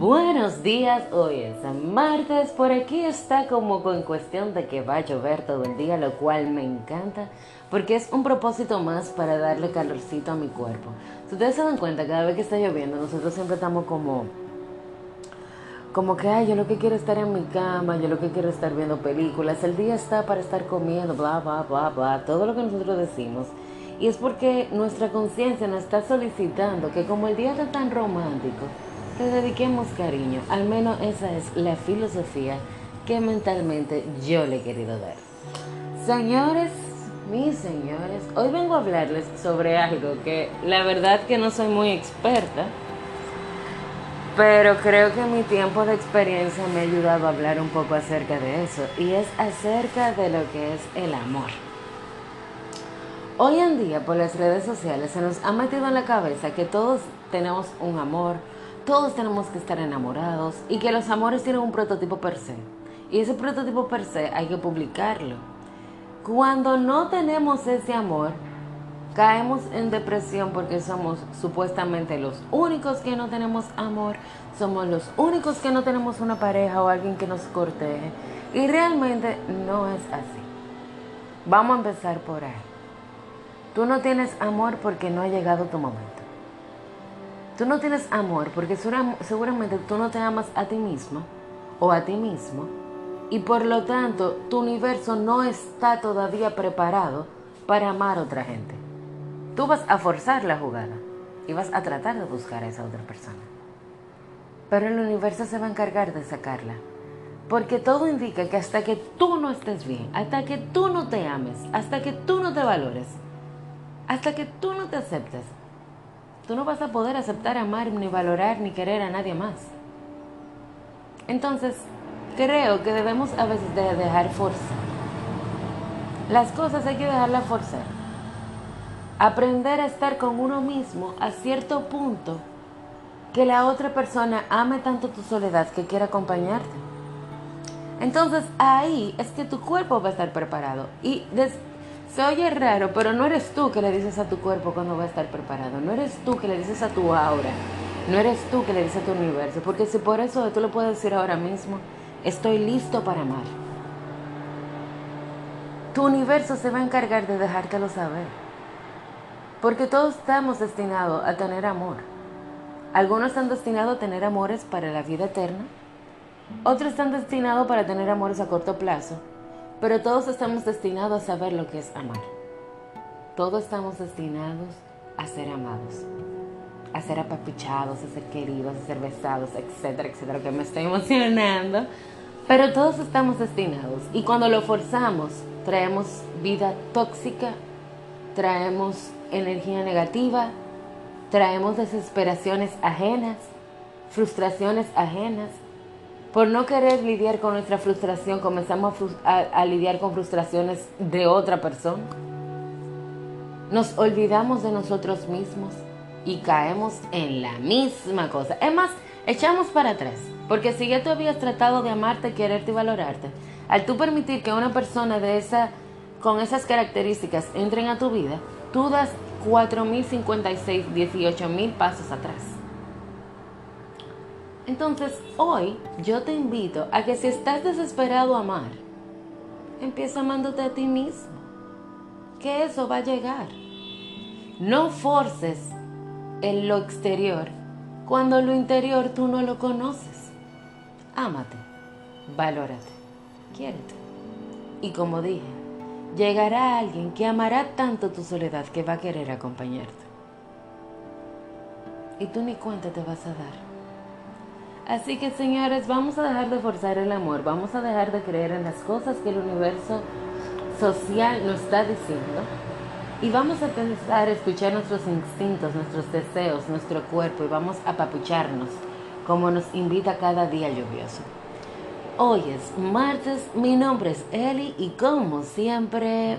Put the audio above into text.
Buenos días, hoy es martes, por aquí está como con cuestión de que va a llover todo el día, lo cual me encanta porque es un propósito más para darle calorcito a mi cuerpo. Si ustedes se dan cuenta, cada vez que está lloviendo, nosotros siempre estamos como, como que, ay, yo lo que quiero es estar en mi cama, yo lo que quiero es estar viendo películas, el día está para estar comiendo, bla, bla, bla, bla, todo lo que nosotros decimos. Y es porque nuestra conciencia nos está solicitando que como el día está tan romántico, te dediquemos cariño. Al menos esa es la filosofía que mentalmente yo le he querido dar. Señores, mis señores, hoy vengo a hablarles sobre algo que la verdad que no soy muy experta, pero creo que mi tiempo de experiencia me ha ayudado a hablar un poco acerca de eso, y es acerca de lo que es el amor. Hoy en día por las redes sociales se nos ha metido en la cabeza que todos tenemos un amor, todos tenemos que estar enamorados y que los amores tienen un prototipo per se. Y ese prototipo per se hay que publicarlo. Cuando no tenemos ese amor, caemos en depresión porque somos supuestamente los únicos que no tenemos amor, somos los únicos que no tenemos una pareja o alguien que nos corteje. Y realmente no es así. Vamos a empezar por ahí. Tú no tienes amor porque no ha llegado tu momento. Tú no tienes amor porque seguramente tú no te amas a ti mismo o a ti mismo y por lo tanto tu universo no está todavía preparado para amar a otra gente. Tú vas a forzar la jugada y vas a tratar de buscar a esa otra persona. Pero el universo se va a encargar de sacarla. Porque todo indica que hasta que tú no estés bien, hasta que tú no te ames, hasta que tú no te valores, hasta que tú no te aceptes, tú no vas a poder aceptar, amar, ni valorar, ni querer a nadie más. Entonces, creo que debemos a veces de dejar forzar. Las cosas hay que dejarlas forzar. Aprender a estar con uno mismo a cierto punto que la otra persona ame tanto tu soledad que quiera acompañarte. Entonces ahí es que tu cuerpo va a estar preparado. Y se oye raro, pero no eres tú que le dices a tu cuerpo cuando va a estar preparado. No eres tú que le dices a tu aura. No eres tú que le dices a tu universo. Porque si por eso tú lo puedes decir ahora mismo, estoy listo para amar. Tu universo se va a encargar de dejártelo saber. Porque todos estamos destinados a tener amor. Algunos están destinados a tener amores para la vida eterna. Otros están destinados para tener amores a corto plazo pero todos estamos destinados a saber lo que es amar. Todos estamos destinados a ser amados, a ser apapuchados, a ser queridos, a ser besados, etcétera, etcétera, que me estoy emocionando. Pero todos estamos destinados y cuando lo forzamos traemos vida tóxica, traemos energía negativa, traemos desesperaciones ajenas, frustraciones ajenas, por no querer lidiar con nuestra frustración, comenzamos a, lidiar con frustraciones de otra persona. Nos olvidamos de nosotros mismos y caemos en la misma cosa. Es más, echamos para atrás. Porque si ya tú habías tratado de amarte, quererte y valorarte, al tú permitir que una persona de esa, con esas características entren a tu vida, tú das 4.056, 18.000 pasos atrás. Entonces, hoy yo te invito a que si estás desesperado a amar, empieza amándote a ti mismo, que eso va a llegar. No forces en lo exterior cuando lo interior tú no lo conoces. Ámate, valórate, quiérete. Y como dije, llegará alguien que amará tanto tu soledad que va a querer acompañarte. Y tú ni cuenta te vas a dar. Así que señores, vamos a dejar de forzar el amor, vamos a dejar de creer en las cosas que el universo social nos está diciendo y vamos a pensar, escuchar nuestros instintos, nuestros deseos, nuestro cuerpo y vamos a papucharnos como nos invita cada día lluvioso. Hoy es martes, mi nombre es Eli y como siempre...